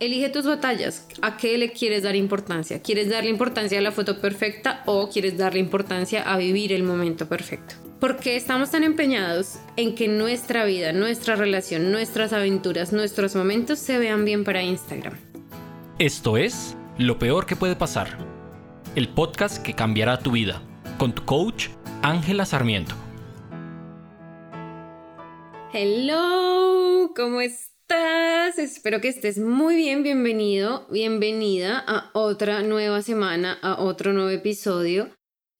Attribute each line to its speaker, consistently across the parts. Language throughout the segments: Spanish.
Speaker 1: Elige tus batallas. ¿A qué le quieres dar importancia? ¿Quieres darle importancia a la foto perfecta o quieres darle importancia a vivir el momento perfecto? ¿Por qué estamos tan empeñados en que nuestra vida, nuestra relación, nuestras aventuras, nuestros momentos se vean bien para Instagram?
Speaker 2: Esto es Lo Peor que puede pasar, el podcast que cambiará tu vida, con tu coach Ángela Sarmiento.
Speaker 1: Hello, ¿cómo estás? Espero que estés muy bien. Bienvenido, bienvenida a otra nueva semana, a otro nuevo episodio.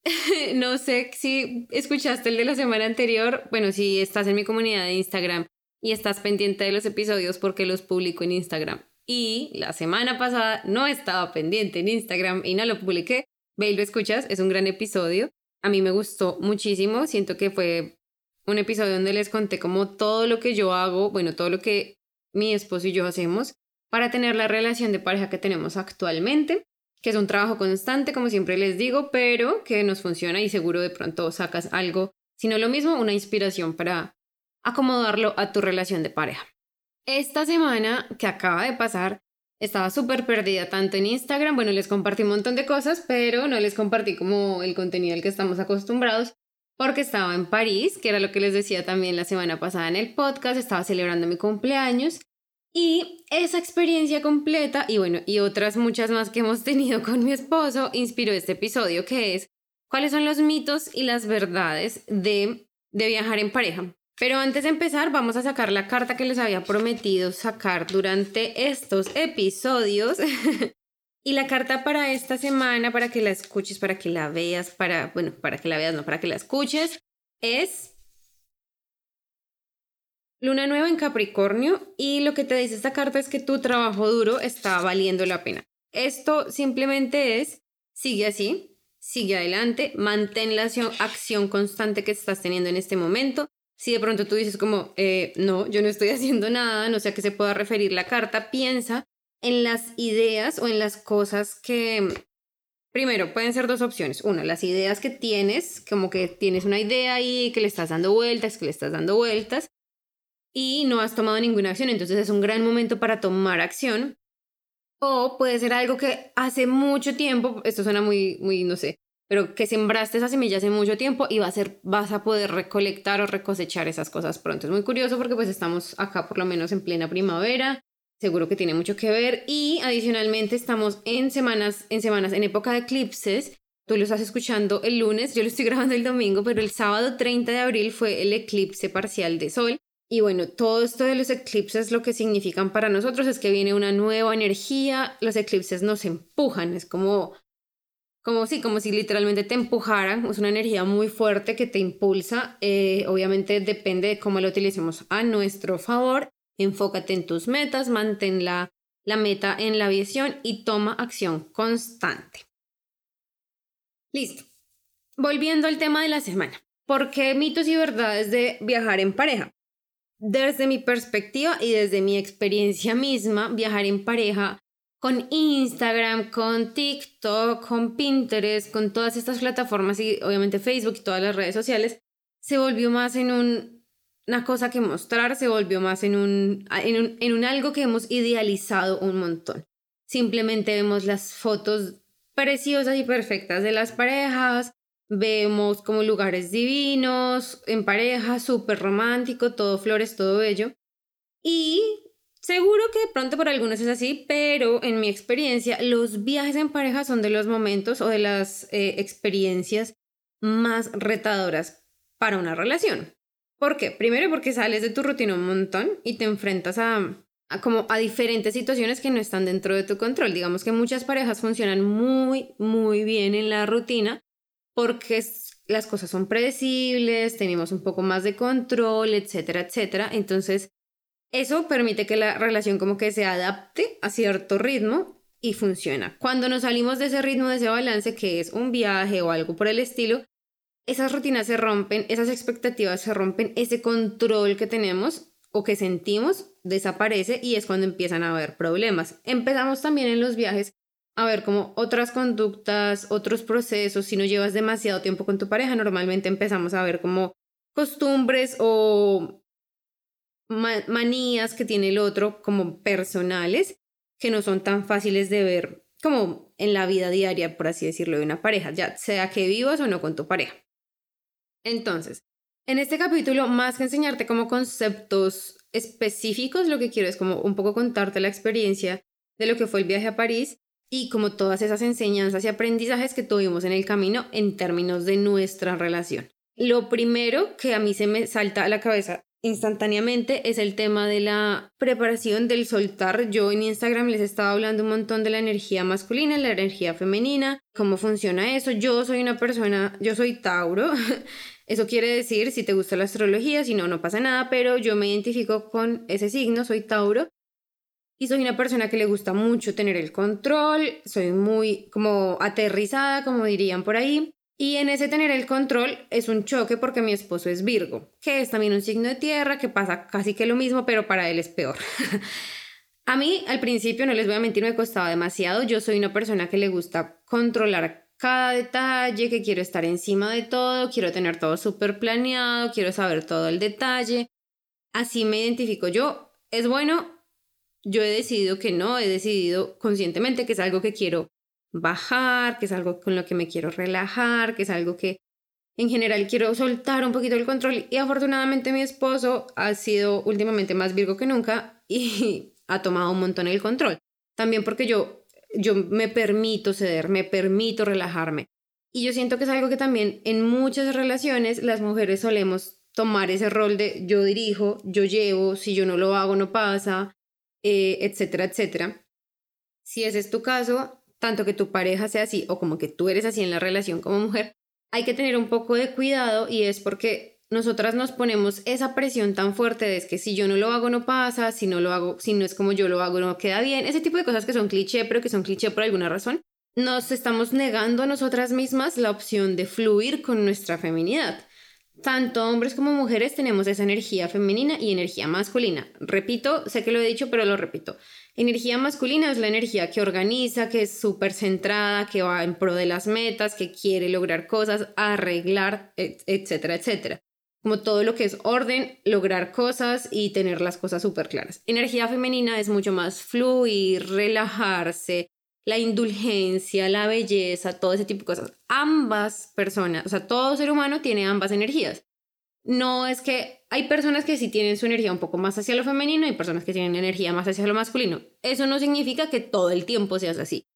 Speaker 1: no sé si escuchaste el de la semana anterior. Bueno, si estás en mi comunidad de Instagram y estás pendiente de los episodios porque los publico en Instagram. Y la semana pasada no estaba pendiente en Instagram y no lo publiqué. Ve lo escuchas, es un gran episodio. A mí me gustó muchísimo. Siento que fue un episodio donde les conté como todo lo que yo hago, bueno, todo lo que mi esposo y yo hacemos para tener la relación de pareja que tenemos actualmente, que es un trabajo constante, como siempre les digo, pero que nos funciona y seguro de pronto sacas algo, sino lo mismo, una inspiración para acomodarlo a tu relación de pareja. Esta semana que acaba de pasar, estaba súper perdida tanto en Instagram, bueno, les compartí un montón de cosas, pero no les compartí como el contenido al que estamos acostumbrados, porque estaba en París, que era lo que les decía también la semana pasada en el podcast, estaba celebrando mi cumpleaños y esa experiencia completa y bueno, y otras muchas más que hemos tenido con mi esposo inspiró este episodio que es cuáles son los mitos y las verdades de, de viajar en pareja. Pero antes de empezar, vamos a sacar la carta que les había prometido sacar durante estos episodios Y la carta para esta semana, para que la escuches, para que la veas, para, bueno, para que la veas, no, para que la escuches, es Luna nueva en Capricornio y lo que te dice esta carta es que tu trabajo duro está valiendo la pena. Esto simplemente es, sigue así, sigue adelante, mantén la acción, constante que estás teniendo en este momento. Si de pronto tú dices como, eh, no, yo no estoy haciendo nada, no sé a qué se pueda referir la carta, piensa en las ideas o en las cosas que, primero, pueden ser dos opciones. Una, las ideas que tienes, como que tienes una idea ahí, que le estás dando vueltas, que le estás dando vueltas, y no has tomado ninguna acción, entonces es un gran momento para tomar acción. O puede ser algo que hace mucho tiempo, esto suena muy, muy, no sé, pero que sembraste esa semilla hace mucho tiempo y va a ser, vas a poder recolectar o recosechar esas cosas pronto. Es muy curioso porque pues estamos acá por lo menos en plena primavera, seguro que tiene mucho que ver. Y adicionalmente estamos en semanas, en semanas, en época de eclipses. Tú lo estás escuchando el lunes, yo lo estoy grabando el domingo, pero el sábado 30 de abril fue el eclipse parcial de sol. Y bueno, todo esto de los eclipses lo que significan para nosotros es que viene una nueva energía, los eclipses nos empujan, es como, como si, como si literalmente te empujaran, es una energía muy fuerte que te impulsa, eh, obviamente depende de cómo lo utilicemos a nuestro favor Enfócate en tus metas, mantén la, la meta en la visión y toma acción constante. Listo. Volviendo al tema de la semana. ¿Por qué mitos y verdades de viajar en pareja? Desde mi perspectiva y desde mi experiencia misma, viajar en pareja con Instagram, con TikTok, con Pinterest, con todas estas plataformas y obviamente Facebook y todas las redes sociales, se volvió más en un una cosa que mostrar se volvió más en un, en un, en un algo que hemos idealizado un montón. Simplemente vemos las fotos preciosas y perfectas de las parejas, vemos como lugares divinos, en pareja, súper romántico, todo flores, todo bello. Y seguro que de pronto para algunos es así, pero en mi experiencia, los viajes en pareja son de los momentos o de las eh, experiencias más retadoras para una relación. ¿Por qué? Primero porque sales de tu rutina un montón y te enfrentas a, como a diferentes situaciones que no están dentro de tu control. Digamos que muchas parejas funcionan muy, muy bien en la rutina porque las cosas son predecibles, tenemos un poco más de control, etcétera, etcétera. Entonces, eso permite que la relación como que se adapte a cierto ritmo y funciona. Cuando nos salimos de ese ritmo, de ese balance, que es un viaje o algo por el estilo, esas rutinas se rompen, esas expectativas se rompen, ese control que tenemos o que sentimos desaparece y es cuando empiezan a haber problemas. Empezamos también en los viajes a ver como otras conductas, otros procesos, si no llevas demasiado tiempo con tu pareja, normalmente empezamos a ver como costumbres o manías que tiene el otro como personales que no son tan fáciles de ver como en la vida diaria, por así decirlo, de una pareja, ya sea que vivas o no con tu pareja. Entonces, en este capítulo, más que enseñarte como conceptos específicos, lo que quiero es como un poco contarte la experiencia de lo que fue el viaje a París y como todas esas enseñanzas y aprendizajes que tuvimos en el camino en términos de nuestra relación. Lo primero que a mí se me salta a la cabeza instantáneamente es el tema de la preparación del soltar. Yo en Instagram les estaba hablando un montón de la energía masculina, la energía femenina, cómo funciona eso. Yo soy una persona, yo soy Tauro. Eso quiere decir, si te gusta la astrología, si no, no pasa nada, pero yo me identifico con ese signo, soy Tauro. Y soy una persona que le gusta mucho tener el control, soy muy como aterrizada, como dirían por ahí. Y en ese tener el control es un choque porque mi esposo es Virgo, que es también un signo de tierra, que pasa casi que lo mismo, pero para él es peor. a mí al principio, no les voy a mentir, me costaba demasiado. Yo soy una persona que le gusta controlar cada detalle, que quiero estar encima de todo, quiero tener todo súper planeado, quiero saber todo el detalle. Así me identifico yo. Es bueno, yo he decidido que no, he decidido conscientemente que es algo que quiero bajar, que es algo con lo que me quiero relajar, que es algo que en general quiero soltar un poquito el control y afortunadamente mi esposo ha sido últimamente más virgo que nunca y ha tomado un montón el control. También porque yo, yo me permito ceder, me permito relajarme. Y yo siento que es algo que también en muchas relaciones las mujeres solemos tomar ese rol de yo dirijo, yo llevo, si yo no lo hago no pasa, eh, etcétera, etcétera. Si ese es tu caso, tanto que tu pareja sea así o como que tú eres así en la relación como mujer, hay que tener un poco de cuidado y es porque nosotras nos ponemos esa presión tan fuerte de que si yo no lo hago no pasa, si no lo hago, si no es como yo lo hago no queda bien, ese tipo de cosas que son cliché, pero que son cliché por alguna razón. Nos estamos negando a nosotras mismas la opción de fluir con nuestra feminidad. Tanto hombres como mujeres tenemos esa energía femenina y energía masculina. Repito, sé que lo he dicho, pero lo repito. Energía masculina es la energía que organiza, que es súper centrada, que va en pro de las metas, que quiere lograr cosas, arreglar, etcétera, etcétera. Como todo lo que es orden, lograr cosas y tener las cosas súper claras. Energía femenina es mucho más fluir, relajarse, la indulgencia, la belleza, todo ese tipo de cosas. Ambas personas, o sea, todo ser humano tiene ambas energías. No es que hay personas que sí tienen su energía un poco más hacia lo femenino y personas que tienen energía más hacia lo masculino. Eso no significa que todo el tiempo seas así.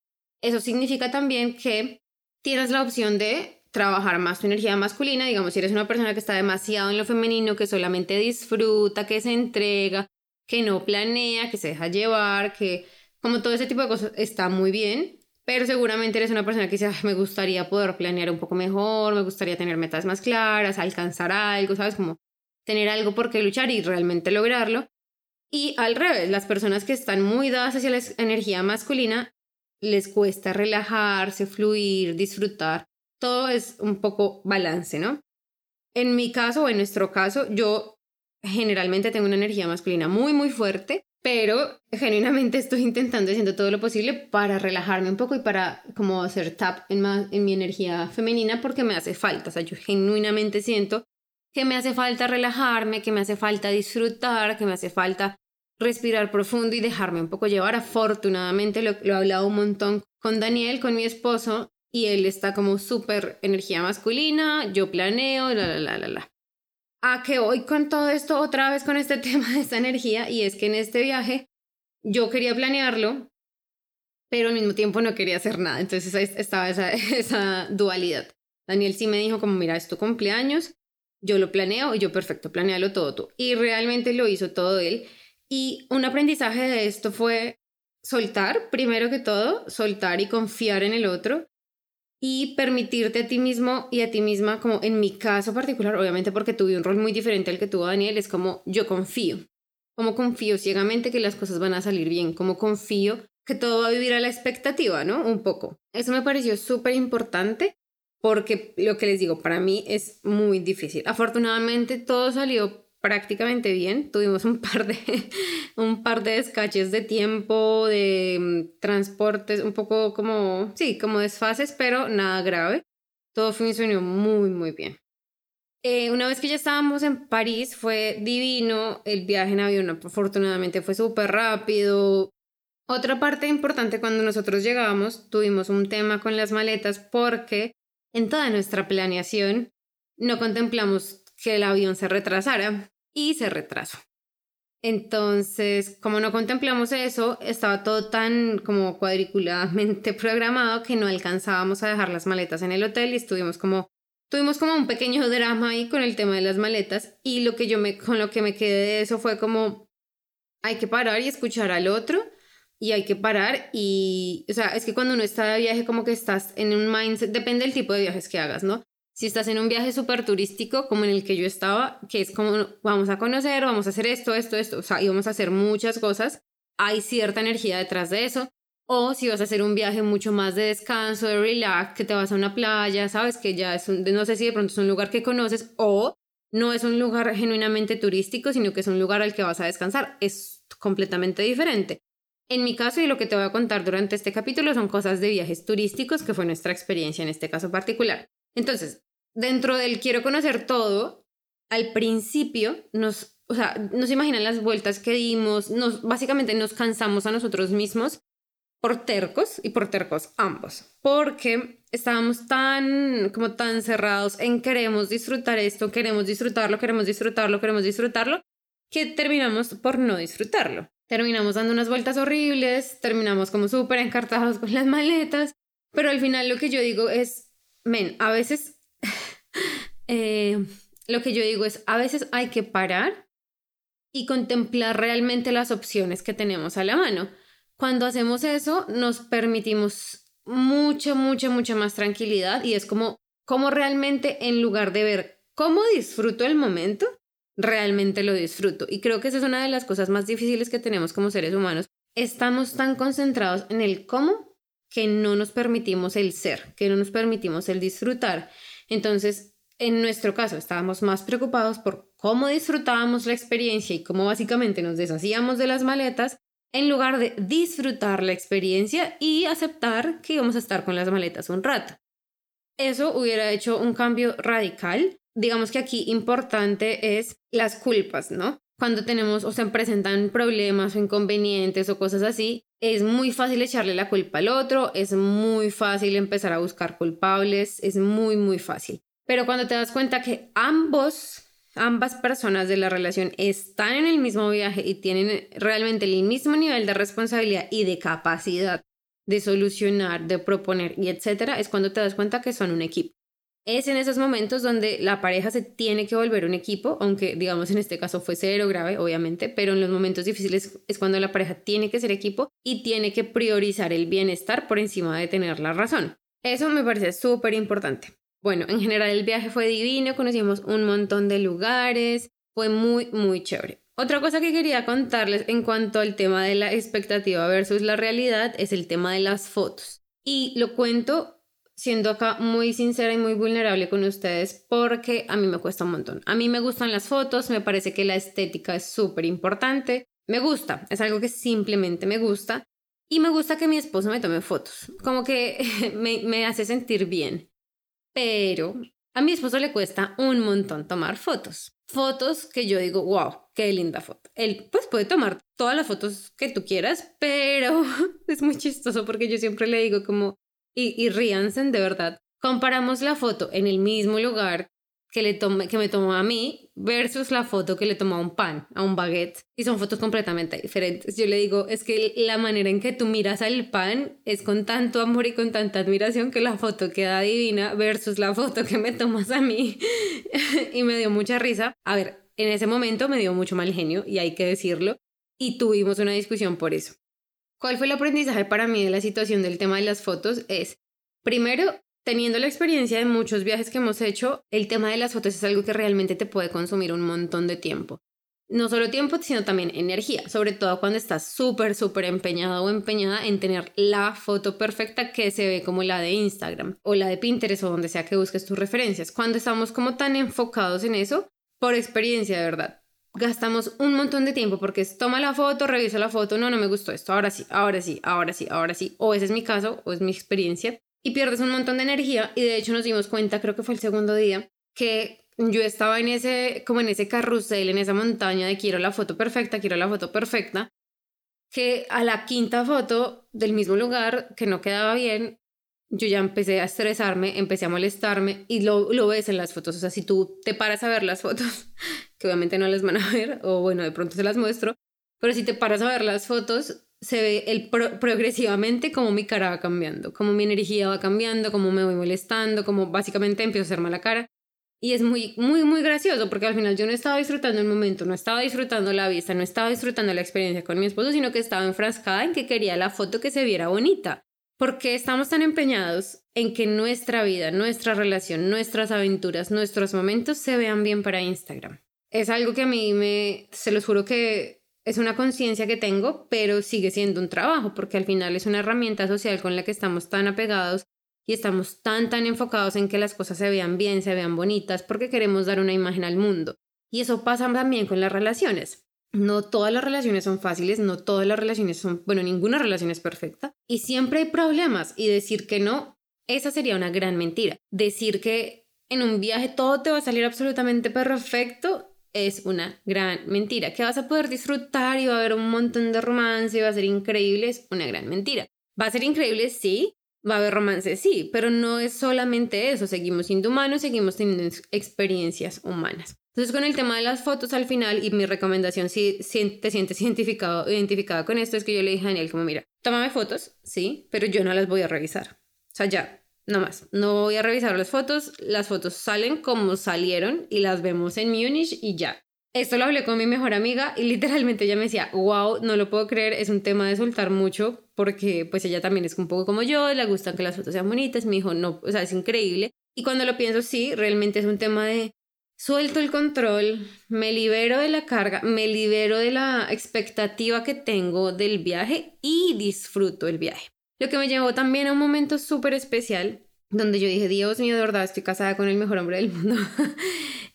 Speaker 1: Eso significa también que tienes la opción de trabajar más tu energía masculina, digamos, si eres una persona que está demasiado en lo femenino, que solamente disfruta, que se entrega, que no planea, que se deja llevar, que como todo ese tipo de cosas está muy bien, pero seguramente eres una persona que dice, me gustaría poder planear un poco mejor, me gustaría tener metas más claras, alcanzar algo, ¿sabes? Como tener algo por qué luchar y realmente lograrlo. Y al revés, las personas que están muy dadas hacia la energía masculina, les cuesta relajarse, fluir, disfrutar. Todo es un poco balance, ¿no? En mi caso o en nuestro caso, yo generalmente tengo una energía masculina muy, muy fuerte pero genuinamente estoy intentando haciendo todo lo posible para relajarme un poco y para como hacer tap en, en mi energía femenina porque me hace falta, o sea, yo genuinamente siento que me hace falta relajarme, que me hace falta disfrutar, que me hace falta respirar profundo y dejarme un poco llevar. Afortunadamente lo, lo he hablado un montón con Daniel, con mi esposo, y él está como súper energía masculina, yo planeo, la, la, la, la, la a que hoy con todo esto otra vez con este tema de esta energía y es que en este viaje yo quería planearlo, pero al mismo tiempo no quería hacer nada. Entonces estaba esa, dualidad. Daniel sí me dijo como, mira, es tu cumpleaños, yo lo planeo y yo perfecto, planealo todo tú. Y realmente lo hizo todo él. Y un aprendizaje de esto fue soltar, primero que todo, soltar y confiar en el otro y permitirte a ti mismo y a ti misma, como en mi caso particular, obviamente porque tuve un rol muy diferente al que tuvo Daniel, es como yo confío, como confío ciegamente que las cosas van a salir bien, como confío que todo va a vivir a la expectativa, ¿no? Un poco. Eso me pareció súper importante porque lo que les digo, para mí es muy difícil. Afortunadamente todo salió prácticamente bien. Tuvimos un par de, un par de descaches de tiempo, de mm, transportes, un poco como, sí, como desfases, pero nada grave. Todo funcionó muy, muy bien. Eh, una vez que ya estábamos en París, fue divino. El viaje en avión, afortunadamente, fue súper rápido. Otra parte importante cuando nosotros llegábamos, tuvimos un tema con las maletas porque en toda nuestra planeación no contemplamos que el avión se retrasara y se retrasó. Entonces, como no contemplamos eso, estaba todo tan como cuadriculadamente programado que no alcanzábamos a dejar las maletas en el hotel y estuvimos como tuvimos como un pequeño drama ahí con el tema de las maletas y lo que yo me con lo que me quedé de eso fue como hay que parar y escuchar al otro y hay que parar y, o sea, es que cuando uno está de viaje como que estás en un mindset, depende del tipo de viajes que hagas, ¿no? Si estás en un viaje súper turístico, como en el que yo estaba, que es como vamos a conocer, vamos a hacer esto, esto, esto, o sea, y vamos a hacer muchas cosas, hay cierta energía detrás de eso. O si vas a hacer un viaje mucho más de descanso, de relax, que te vas a una playa, sabes que ya es un, no sé si de pronto es un lugar que conoces o no es un lugar genuinamente turístico, sino que es un lugar al que vas a descansar. Es completamente diferente. En mi caso y lo que te voy a contar durante este capítulo son cosas de viajes turísticos, que fue nuestra experiencia en este caso particular. Entonces, dentro del quiero conocer todo, al principio nos, o sea, nos imaginan las vueltas que dimos, nos, básicamente nos cansamos a nosotros mismos por tercos y por tercos ambos, porque estábamos tan, como tan cerrados en queremos disfrutar esto, queremos disfrutarlo, queremos disfrutarlo, queremos disfrutarlo, que terminamos por no disfrutarlo. Terminamos dando unas vueltas horribles, terminamos como súper encartados con las maletas, pero al final lo que yo digo es, men, a veces Eh, lo que yo digo es, a veces hay que parar y contemplar realmente las opciones que tenemos a la mano. Cuando hacemos eso, nos permitimos mucha, mucha, mucha más tranquilidad y es como, como realmente en lugar de ver cómo disfruto el momento, realmente lo disfruto. Y creo que esa es una de las cosas más difíciles que tenemos como seres humanos. Estamos tan concentrados en el cómo que no nos permitimos el ser, que no nos permitimos el disfrutar. Entonces, en nuestro caso, estábamos más preocupados por cómo disfrutábamos la experiencia y cómo básicamente nos deshacíamos de las maletas en lugar de disfrutar la experiencia y aceptar que íbamos a estar con las maletas un rato. Eso hubiera hecho un cambio radical. Digamos que aquí importante es las culpas, ¿no? Cuando tenemos o se presentan problemas o inconvenientes o cosas así, es muy fácil echarle la culpa al otro, es muy fácil empezar a buscar culpables, es muy, muy fácil. Pero cuando te das cuenta que ambos, ambas personas de la relación están en el mismo viaje y tienen realmente el mismo nivel de responsabilidad y de capacidad de solucionar, de proponer y etcétera, es cuando te das cuenta que son un equipo. Es en esos momentos donde la pareja se tiene que volver un equipo, aunque digamos en este caso fue cero grave, obviamente, pero en los momentos difíciles es cuando la pareja tiene que ser equipo y tiene que priorizar el bienestar por encima de tener la razón. Eso me parece súper importante. Bueno, en general el viaje fue divino, conocimos un montón de lugares, fue muy, muy chévere. Otra cosa que quería contarles en cuanto al tema de la expectativa versus la realidad es el tema de las fotos. Y lo cuento siendo acá muy sincera y muy vulnerable con ustedes porque a mí me cuesta un montón. A mí me gustan las fotos, me parece que la estética es súper importante. Me gusta, es algo que simplemente me gusta. Y me gusta que mi esposo me tome fotos, como que me, me hace sentir bien. Pero a mi esposo le cuesta un montón tomar fotos. Fotos que yo digo, wow, qué linda foto. Él pues puede tomar todas las fotos que tú quieras, pero es muy chistoso porque yo siempre le digo como, y, y ríanse de verdad, comparamos la foto en el mismo lugar que, le tome, que me tomó a mí versus la foto que le tomó a un pan, a un baguette. Y son fotos completamente diferentes. Yo le digo, es que la manera en que tú miras al pan es con tanto amor y con tanta admiración que la foto queda divina versus la foto que me tomas a mí. y me dio mucha risa. A ver, en ese momento me dio mucho mal genio y hay que decirlo. Y tuvimos una discusión por eso. ¿Cuál fue el aprendizaje para mí de la situación del tema de las fotos? Es, primero, Teniendo la experiencia de muchos viajes que hemos hecho, el tema de las fotos es algo que realmente te puede consumir un montón de tiempo. No solo tiempo, sino también energía, sobre todo cuando estás súper, súper empeñado o empeñada en tener la foto perfecta que se ve como la de Instagram o la de Pinterest o donde sea que busques tus referencias. Cuando estamos como tan enfocados en eso, por experiencia de verdad, gastamos un montón de tiempo porque es toma la foto, revisa la foto, no, no me gustó esto, ahora sí, ahora sí, ahora sí, ahora sí, o ese es mi caso, o es mi experiencia, y pierdes un montón de energía y de hecho nos dimos cuenta, creo que fue el segundo día, que yo estaba en ese, como en ese carrusel, en esa montaña de quiero la foto perfecta, quiero la foto perfecta, que a la quinta foto del mismo lugar que no quedaba bien, yo ya empecé a estresarme, empecé a molestarme y lo, lo ves en las fotos. O sea, si tú te paras a ver las fotos, obviamente no las van a ver, o bueno, de pronto se las muestro, pero si te paras a ver las fotos, se ve el progresivamente como mi cara va cambiando, como mi energía va cambiando, como me voy molestando, como básicamente empiezo a hacer mala cara. Y es muy, muy, muy gracioso porque al final yo no estaba disfrutando el momento, no estaba disfrutando la vista, no estaba disfrutando la experiencia con mi esposo, sino que estaba enfrascada en que quería la foto que se viera bonita. Porque estamos tan empeñados en que nuestra vida, nuestra relación, nuestras aventuras, nuestros momentos se vean bien para Instagram. Es algo que a mí me, se los juro que es una conciencia que tengo, pero sigue siendo un trabajo, porque al final es una herramienta social con la que estamos tan apegados y estamos tan, tan enfocados en que las cosas se vean bien, se vean bonitas, porque queremos dar una imagen al mundo. Y eso pasa también con las relaciones. No todas las relaciones son fáciles, no todas las relaciones son, bueno, ninguna relación es perfecta. Y siempre hay problemas y decir que no, esa sería una gran mentira. Decir que en un viaje todo te va a salir absolutamente perfecto es una gran mentira. Que vas a poder disfrutar y va a haber un montón de romance y va a ser increíble es una gran mentira. Va a ser increíble, sí, va a haber romance, sí, pero no es solamente eso. Seguimos siendo humanos, seguimos teniendo experiencias humanas. Entonces, con el tema de las fotos al final, y mi recomendación, si, te sientes identificado, identificada con esto, es que yo le dije a Daniel, como, mira, tómame fotos, sí, pero yo no las voy a revisar. O sea, ya, no más. No voy a revisar las fotos, las fotos salen como salieron y las vemos en Munich y ya. Esto lo hablé con mi mejor amiga y literalmente ella me decía, wow, no lo puedo creer, es un tema de soltar mucho porque pues ella también es un poco como yo, le gustan que las fotos sean bonitas, me dijo, no, o sea, es increíble. Y cuando lo pienso, sí, realmente es un tema de suelto el control, me libero de la carga, me libero de la expectativa que tengo del viaje y disfruto el viaje. Lo que me llevó también a un momento súper especial donde yo dije, Dios mío, de verdad, estoy casada con el mejor hombre del mundo.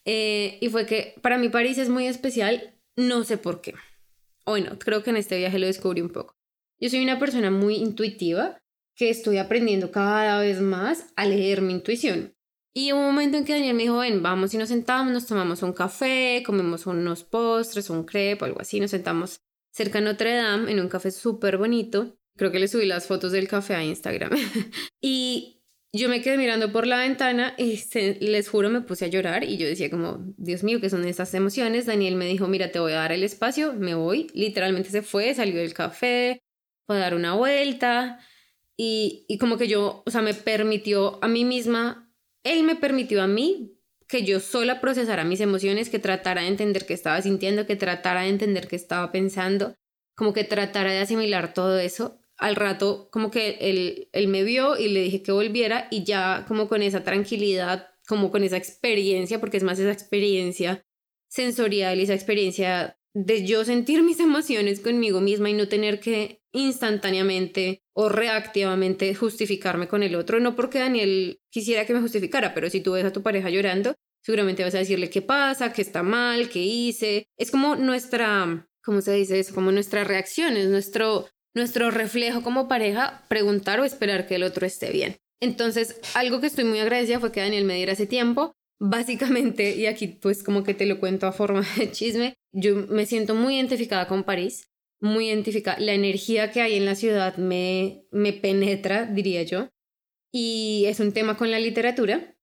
Speaker 1: Eh, y fue que para mí París es muy especial, no sé por qué. O bueno, creo que en este viaje lo descubrí un poco. Yo soy una persona muy intuitiva que estoy aprendiendo cada vez más a leer mi intuición. Y un momento en que Daniel me dijo, ven, vamos y nos sentamos, nos tomamos un café, comemos unos postres, un crepe, algo así, nos sentamos cerca de Notre Dame en un café súper bonito. Creo que le subí las fotos del café a Instagram. y yo me quedé mirando por la ventana y les juro me puse a llorar y yo decía como, Dios mío, ¿qué son estas emociones? Daniel me dijo, mira, te voy a dar el espacio, me voy. Literalmente se fue, salió del café, fue a dar una vuelta y, y como que yo, o sea, me permitió a mí misma él me permitió a mí que yo sola procesara mis emociones, que tratara de entender qué estaba sintiendo, que tratara de entender qué estaba pensando, como que tratara de asimilar todo eso. Al rato, como que él, él me vio y le dije que volviera y ya como con esa tranquilidad, como con esa experiencia, porque es más esa experiencia sensorial y esa experiencia de yo sentir mis emociones conmigo misma y no tener que instantáneamente o reactivamente justificarme con el otro. No porque Daniel quisiera que me justificara, pero si tú ves a tu pareja llorando, seguramente vas a decirle qué pasa, qué está mal, qué hice. Es como nuestra, ¿cómo se dice eso? Como nuestra reacción, es nuestro, nuestro reflejo como pareja, preguntar o esperar que el otro esté bien. Entonces, algo que estoy muy agradecida fue que Daniel me diera ese tiempo. Básicamente, y aquí pues como que te lo cuento a forma de chisme, yo me siento muy identificada con París muy identificada. La energía que hay en la ciudad me, me penetra, diría yo. Y es un tema con la literatura.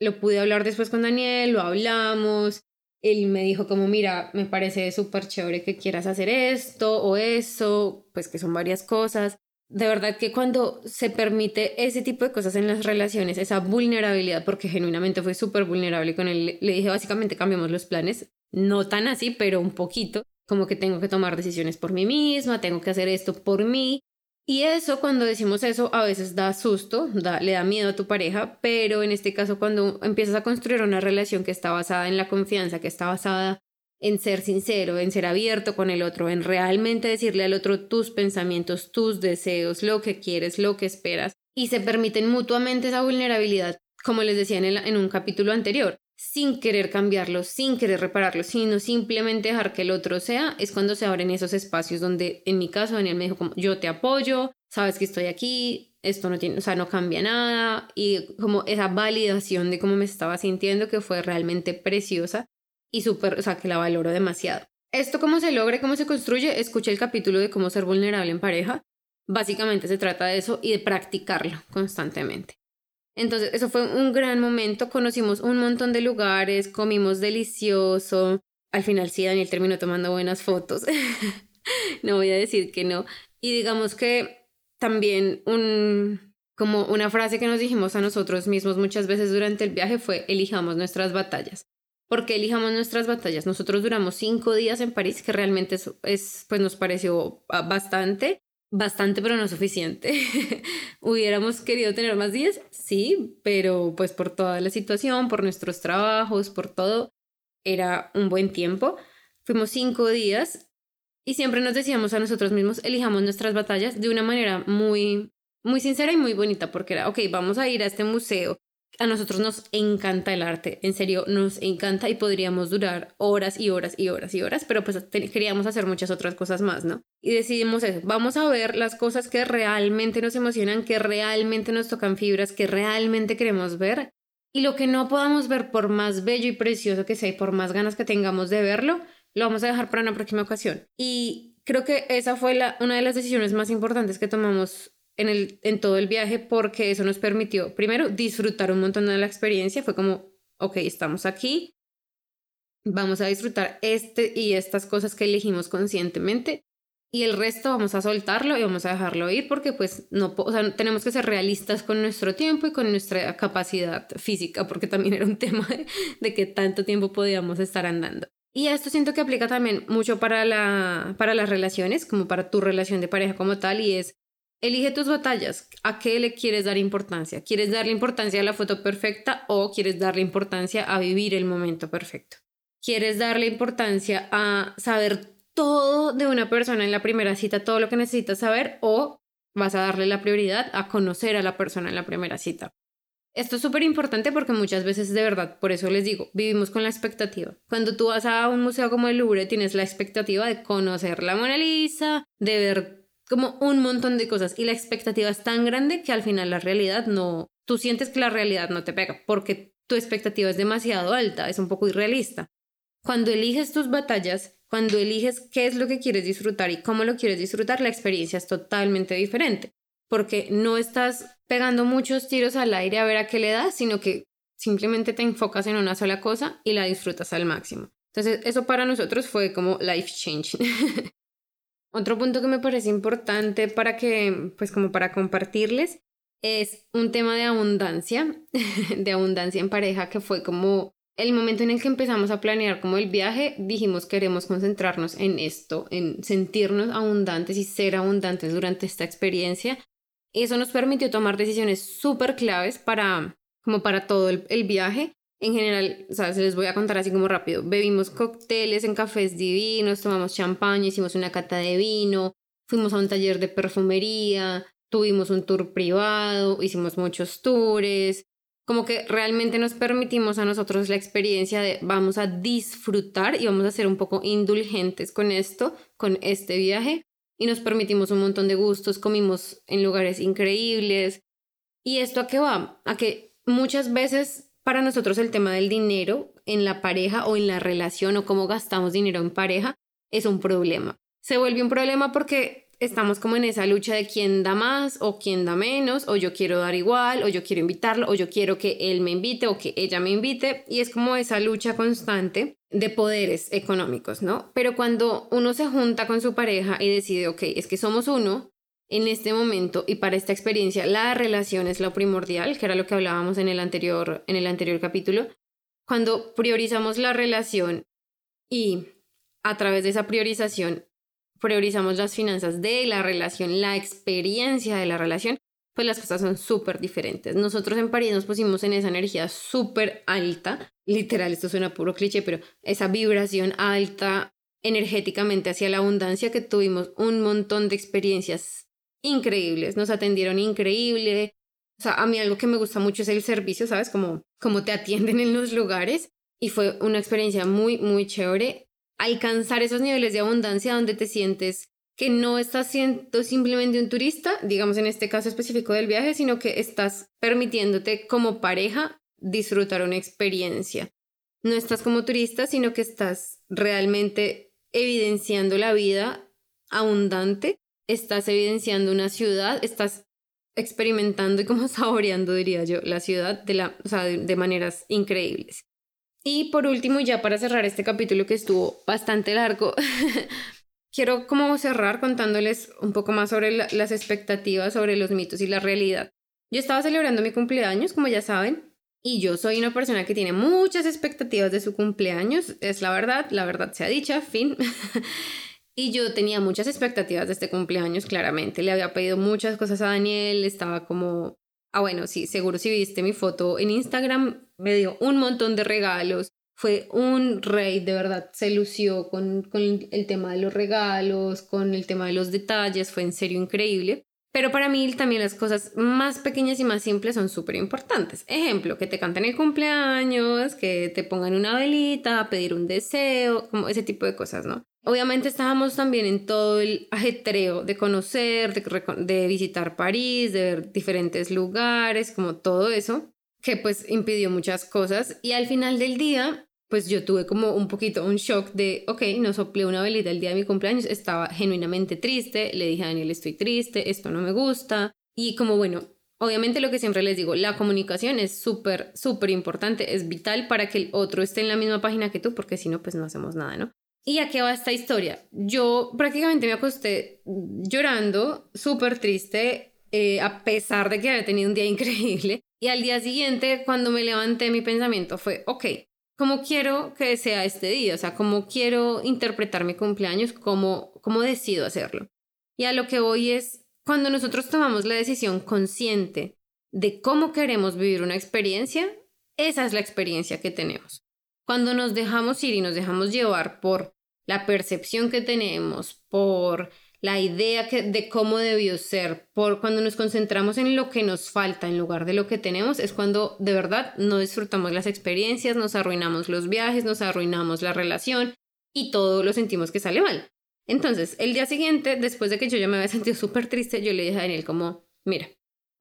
Speaker 1: Lo pude hablar después con Daniel, lo hablamos. Él me dijo como, mira, me parece súper chévere que quieras hacer esto o eso, pues que son varias cosas. De verdad que cuando se permite ese tipo de cosas en las relaciones, esa vulnerabilidad, porque genuinamente fue súper vulnerable con él, le dije básicamente cambiamos los planes, no tan así, pero un poquito como que tengo que tomar decisiones por mí misma, tengo que hacer esto por mí. Y eso, cuando decimos eso, a veces da susto, da, le da miedo a tu pareja, pero en este caso, cuando empiezas a construir una relación que está basada en la confianza, que está basada en ser sincero, en ser abierto con el otro, en realmente decirle al otro tus pensamientos, tus deseos, lo que quieres, lo que esperas, y se permiten mutuamente esa vulnerabilidad, como les decía en, en un capítulo anterior sin querer cambiarlo, sin querer repararlo, sino simplemente dejar que el otro sea, es cuando se abren esos espacios donde en mi caso Daniel me dijo como yo te apoyo, sabes que estoy aquí, esto no tiene, o sea, no cambia nada y como esa validación de cómo me estaba sintiendo que fue realmente preciosa y súper, o sea, que la valoro demasiado. Esto cómo se logra, cómo se construye, escucha el capítulo de cómo ser vulnerable en pareja. Básicamente se trata de eso y de practicarlo constantemente. Entonces, eso fue un gran momento, conocimos un montón de lugares, comimos delicioso. Al final sí, Daniel terminó tomando buenas fotos. no voy a decir que no. Y digamos que también un, como una frase que nos dijimos a nosotros mismos muchas veces durante el viaje fue elijamos nuestras batallas. ¿Por qué elijamos nuestras batallas? Nosotros duramos cinco días en París, que realmente es, pues nos pareció bastante, bastante pero no suficiente. ¿Hubiéramos querido tener más días? Sí, pero pues por toda la situación, por nuestros trabajos, por todo, era un buen tiempo. Fuimos cinco días y siempre nos decíamos a nosotros mismos, elijamos nuestras batallas de una manera muy, muy sincera y muy bonita, porque era, ok, vamos a ir a este museo. A nosotros nos encanta el arte, en serio, nos encanta y podríamos durar horas y horas y horas y horas, pero pues queríamos hacer muchas otras cosas más, ¿no? Y decidimos eso, vamos a ver las cosas que realmente nos emocionan, que realmente nos tocan fibras, que realmente queremos ver. Y lo que no podamos ver, por más bello y precioso que sea y por más ganas que tengamos de verlo, lo vamos a dejar para una próxima ocasión. Y creo que esa fue una de las decisiones más importantes que tomamos en, el, en todo el viaje porque eso nos permitió, primero, disfrutar un montón de la experiencia. Fue como, ok, estamos aquí, vamos a disfrutar este y estas cosas que elegimos conscientemente y el resto vamos a soltarlo y vamos a dejarlo ir porque pues no, o sea, tenemos que ser realistas con nuestro tiempo y con nuestra capacidad física porque también era un tema de, de que tanto tiempo podíamos estar andando. Y esto siento que aplica también mucho para, la, para las relaciones, como para tu relación de pareja como tal, y es, elige tus batallas, ¿a qué le quieres dar importancia? ¿Quieres darle importancia a la foto perfecta o quieres darle importancia a vivir el momento perfecto? ¿Quieres darle importancia a saber todo de una persona en la primera cita, todo lo que necesitas saber, o vas a darle la prioridad a conocer a la persona en la primera cita? Esto es súper importante porque muchas veces de verdad, por eso les digo, vivimos con la expectativa. Cuando tú vas a un museo como el Louvre, tienes la expectativa de conocer la Mona Lisa, de ver como un montón de cosas y la expectativa es tan grande que al final la realidad no, tú sientes que la realidad no te pega porque tu expectativa es demasiado alta, es un poco irrealista. Cuando eliges tus batallas, cuando eliges qué es lo que quieres disfrutar y cómo lo quieres disfrutar, la experiencia es totalmente diferente porque no estás pegando muchos tiros al aire a ver a qué le das, sino que simplemente te enfocas en una sola cosa y la disfrutas al máximo. Entonces, eso para nosotros fue como life change. Otro punto que me parece importante para que, pues como para compartirles, es un tema de abundancia, de abundancia en pareja, que fue como el momento en el que empezamos a planear como el viaje, dijimos queremos concentrarnos en esto, en sentirnos abundantes y ser abundantes durante esta experiencia eso nos permitió tomar decisiones súper claves para, como para todo el, viaje. En general, o sea, se les voy a contar así como rápido. Bebimos cócteles en cafés divinos, tomamos champaña, hicimos una cata de vino, fuimos a un taller de perfumería, tuvimos un tour privado, hicimos muchos tours. Como que realmente nos permitimos a nosotros la experiencia de vamos a disfrutar y vamos a ser un poco indulgentes con esto, con este viaje, y nos permitimos un montón de gustos, comimos en lugares increíbles. ¿Y esto a qué va? A que muchas veces para nosotros el tema del dinero en la pareja o en la relación o cómo gastamos dinero en pareja es un problema. Se vuelve un problema porque estamos como en esa lucha de quién da más o quién da menos, o yo quiero dar igual, o yo quiero invitarlo, o yo quiero que él me invite o que ella me invite, y es como esa lucha constante de poderes económicos, ¿no? Pero cuando uno se junta con su pareja y decide, ok, es que somos uno en este momento y para esta experiencia, la relación es lo primordial, que era lo que hablábamos en el anterior, en el anterior capítulo, cuando priorizamos la relación y a través de esa priorización priorizamos las finanzas de la relación, la experiencia de la relación, pues las cosas son súper diferentes. Nosotros en París nos pusimos en esa energía súper alta, literal, esto suena puro cliché, pero esa vibración alta energéticamente hacia la abundancia que tuvimos un montón de experiencias increíbles, nos atendieron increíble. O sea, a mí algo que me gusta mucho es el servicio, ¿sabes? Como, como te atienden en los lugares y fue una experiencia muy, muy chévere alcanzar esos niveles de abundancia donde te sientes que no estás siendo simplemente un turista, digamos en este caso específico del viaje, sino que estás permitiéndote como pareja disfrutar una experiencia. No estás como turista, sino que estás realmente evidenciando la vida abundante, estás evidenciando una ciudad, estás experimentando y como saboreando, diría yo, la ciudad de, la, o sea, de, maneras increíbles. Y por último, ya para cerrar este capítulo que estuvo bastante largo, quiero como cerrar contándoles un poco más sobre las expectativas, sobre los mitos y la realidad. Yo estaba celebrando mi cumpleaños, como ya saben, y yo soy una persona que tiene muchas expectativas de su cumpleaños, es la verdad, la verdad sea dicha, fin. y yo tenía muchas expectativas de este cumpleaños, claramente. Le había pedido muchas cosas a Daniel, estaba como, ah, bueno, sí, seguro si viste mi foto en Instagram, me dio un montón de regalos. Fue un rey, de verdad, se lució con, con el tema de los regalos, con el tema de los detalles, fue en serio increíble. Pero para mí también las cosas más pequeñas y más simples son súper importantes. Ejemplo, que te canten el cumpleaños, que te pongan una velita, pedir un deseo, como ese tipo de cosas, ¿no? Obviamente estábamos también en todo el ajetreo de conocer, de, de visitar París, de ver diferentes lugares, como todo eso, que pues impidió muchas cosas. Y al final del día, pues yo tuve como un poquito un shock de, ok, no soplé una velita el día de mi cumpleaños, estaba genuinamente triste, le dije a Daniel, estoy triste, esto no me gusta. Y como bueno, obviamente lo que siempre les digo, la comunicación es súper, súper importante, es vital para que el otro esté en la misma página que tú, porque si no, pues no hacemos nada, ¿no? ¿Y a qué va esta historia? Yo prácticamente me acosté llorando, súper triste, eh, a pesar de que había tenido un día increíble. Y al día siguiente, cuando me levanté, mi pensamiento fue, ok, cómo quiero que sea este día, o sea, cómo quiero interpretar mi cumpleaños, cómo, cómo decido hacerlo. Y a lo que voy es, cuando nosotros tomamos la decisión consciente de cómo queremos vivir una experiencia, esa es la experiencia que tenemos. Cuando nos dejamos ir y nos dejamos llevar por la percepción que tenemos, por la idea de cómo debió ser, por cuando nos concentramos en lo que nos falta en lugar de lo que tenemos, es cuando de verdad no disfrutamos las experiencias, nos arruinamos los viajes, nos arruinamos la relación y todo lo sentimos que sale mal. Entonces, el día siguiente, después de que yo ya me había sentido súper triste, yo le dije a Daniel como, mira,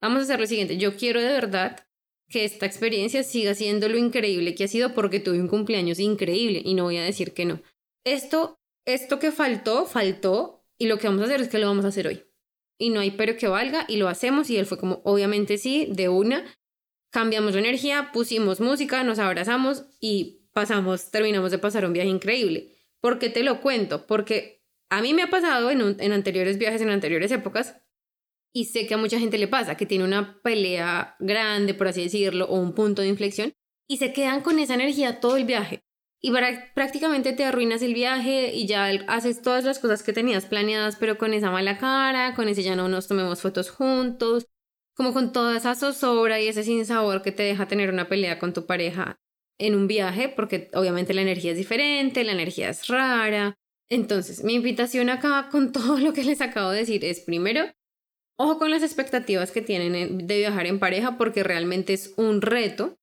Speaker 1: vamos a hacer lo siguiente, yo quiero de verdad que esta experiencia siga siendo lo increíble que ha sido porque tuve un cumpleaños increíble y no voy a decir que no. Esto, esto que faltó, faltó y lo que vamos a hacer es que lo vamos a hacer hoy. Y no hay pero que valga y lo hacemos y él fue como, obviamente sí, de una. Cambiamos la energía, pusimos música, nos abrazamos y pasamos, terminamos de pasar un viaje increíble. ¿Por qué te lo cuento? Porque a mí me ha pasado en, en anteriores viajes, en anteriores épocas, y sé que a mucha gente le pasa, que tiene una pelea grande, por así decirlo, o un punto de inflexión, y se quedan con esa energía todo el viaje y prácticamente te arruinas el viaje y ya haces todas las cosas que tenías planeadas, pero con esa mala cara, con ese ya no nos tomemos fotos juntos, como con toda esa zozobra y ese sinsabor que te deja tener una pelea con tu pareja en un viaje, porque obviamente la energía es diferente, la energía es rara. Entonces, mi invitación acá con todo lo que les acabo de decir es primero, ojo con las expectativas que tienen de viajar en pareja, porque realmente es un reto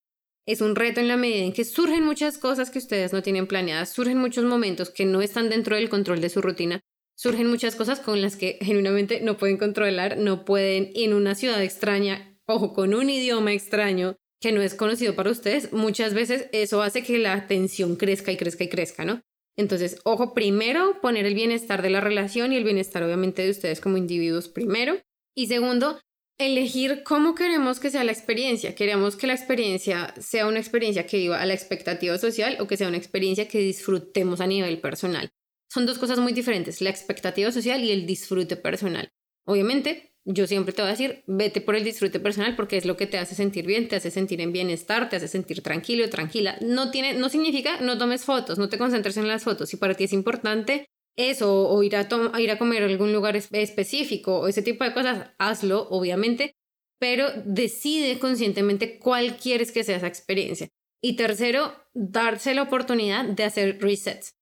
Speaker 1: es un reto en la medida en que surgen muchas cosas que ustedes no tienen planeadas, surgen muchos momentos que no están dentro del control de su rutina, surgen muchas cosas con las que genuinamente no pueden controlar, no pueden en una ciudad extraña, ojo, con un idioma extraño que no es conocido para ustedes, muchas veces eso hace que la tensión crezca y crezca y crezca, ¿no? Entonces, ojo, primero poner el bienestar de la relación y el bienestar obviamente de ustedes como individuos primero. Y segundo, elegir cómo queremos que sea la experiencia. Queremos que la experiencia sea una experiencia que iba a la expectativa social o que sea una experiencia que disfrutemos a nivel personal. Son dos cosas muy diferentes, la expectativa social y el disfrute personal. Obviamente, yo siempre te voy a decir, vete por el disfrute personal porque es lo que te hace sentir bien, te hace sentir en bienestar, te hace sentir tranquilo, tranquila. No, tiene, no significa no tomes fotos, no te concentres en las fotos. Si para ti es importante eso o ir a, ir a comer a algún lugar específico o ese tipo de cosas, hazlo, obviamente, pero decide conscientemente cuál quieres que sea esa experiencia. Y tercero, darse la oportunidad de hacer resets.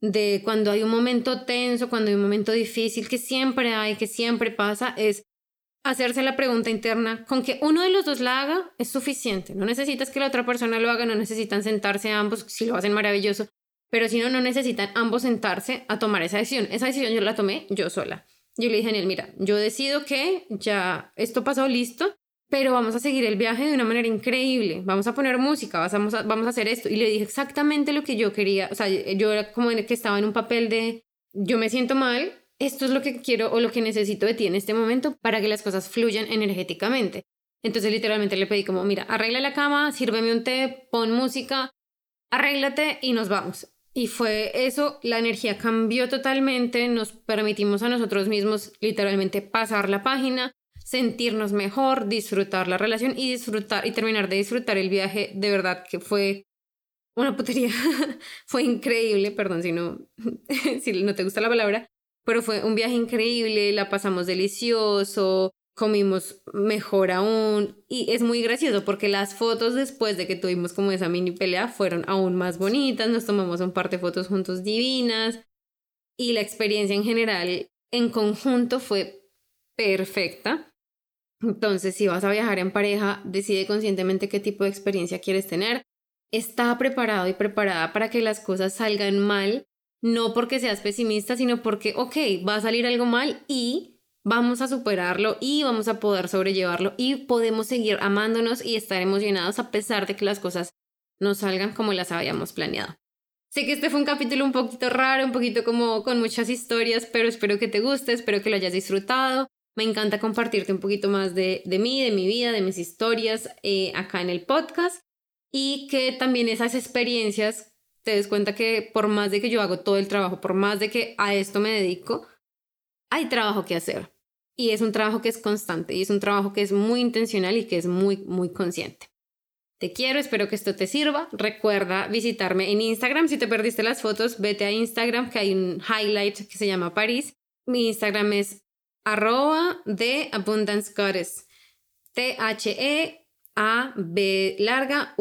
Speaker 1: De cuando hay un momento tenso, cuando hay un momento difícil, que siempre hay, que siempre pasa, es hacerse la pregunta interna, con que uno de los dos la haga es suficiente. No necesitas que la otra persona lo haga, no necesitan sentarse ambos, si lo hacen maravilloso, pero si no, no necesitan ambos sentarse a tomar esa decisión. Esa decisión yo la tomé yo sola. Yo le dije a Daniel, mira, yo decido que ya esto pasó listo, pero vamos a seguir el viaje de una manera increíble, vamos a poner música, vamos a, vamos a hacer esto. Y le dije exactamente lo que yo quería, o sea, yo era como que estaba en un papel de, yo me siento mal, esto es lo que quiero o lo que necesito de ti en este momento para que las cosas fluyan energéticamente. Entonces literalmente le pedí como, mira, arregla la cama, sírveme un té, pon música, arréglate y nos vamos. Y fue eso, la energía cambió totalmente, nos permitimos a nosotros mismos literalmente pasar la página, sentirnos mejor, disfrutar la relación y disfrutar y terminar de disfrutar el viaje. De verdad que fue una putería. fue increíble, perdón si no, si no te gusta la palabra, pero fue un viaje increíble, la pasamos delicioso, comimos mejor aún y es muy gracioso porque las fotos después de que tuvimos como esa mini pelea fueron aún más bonitas, nos tomamos un par de fotos juntos divinas y la experiencia en general en conjunto fue perfecta. Entonces, si vas a viajar en pareja, decide conscientemente qué tipo de experiencia quieres tener. Está preparado y preparada para que las cosas salgan mal, no porque seas pesimista, sino porque, ok, va a salir algo mal y vamos a superarlo y vamos a poder sobrellevarlo y podemos seguir amándonos y estar emocionados a pesar de que las cosas no salgan como las habíamos planeado. Sé que este fue un capítulo un poquito raro, un poquito como con muchas historias, pero espero que te guste, espero que lo hayas disfrutado. Me encanta compartirte un poquito más de, de mí, de mi vida, de mis historias eh, acá en el podcast y que también esas experiencias te des cuenta que por más de que yo hago todo el trabajo, por más de que a esto me dedico, hay trabajo que hacer. Y es un trabajo que es constante y es un trabajo que es muy intencional y que es muy, muy consciente. Te quiero, espero que esto te sirva. Recuerda visitarme en Instagram. Si te perdiste las fotos, vete a Instagram, que hay un highlight que se llama París. Mi Instagram es arroba de. T-H-E-A-B larga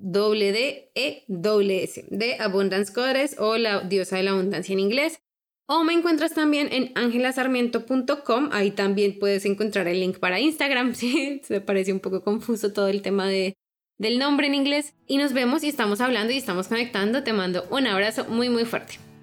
Speaker 1: U-N-D-A N-C-E-G-O-W-D-E-W-S de Abundance Goddess o la diosa de la abundancia en inglés. O me encuentras también en angelasarmiento.com. Ahí también puedes encontrar el link para Instagram. Sí, se parece un poco confuso todo el tema de del nombre en inglés y nos vemos y estamos hablando y estamos conectando. Te mando un abrazo muy muy fuerte.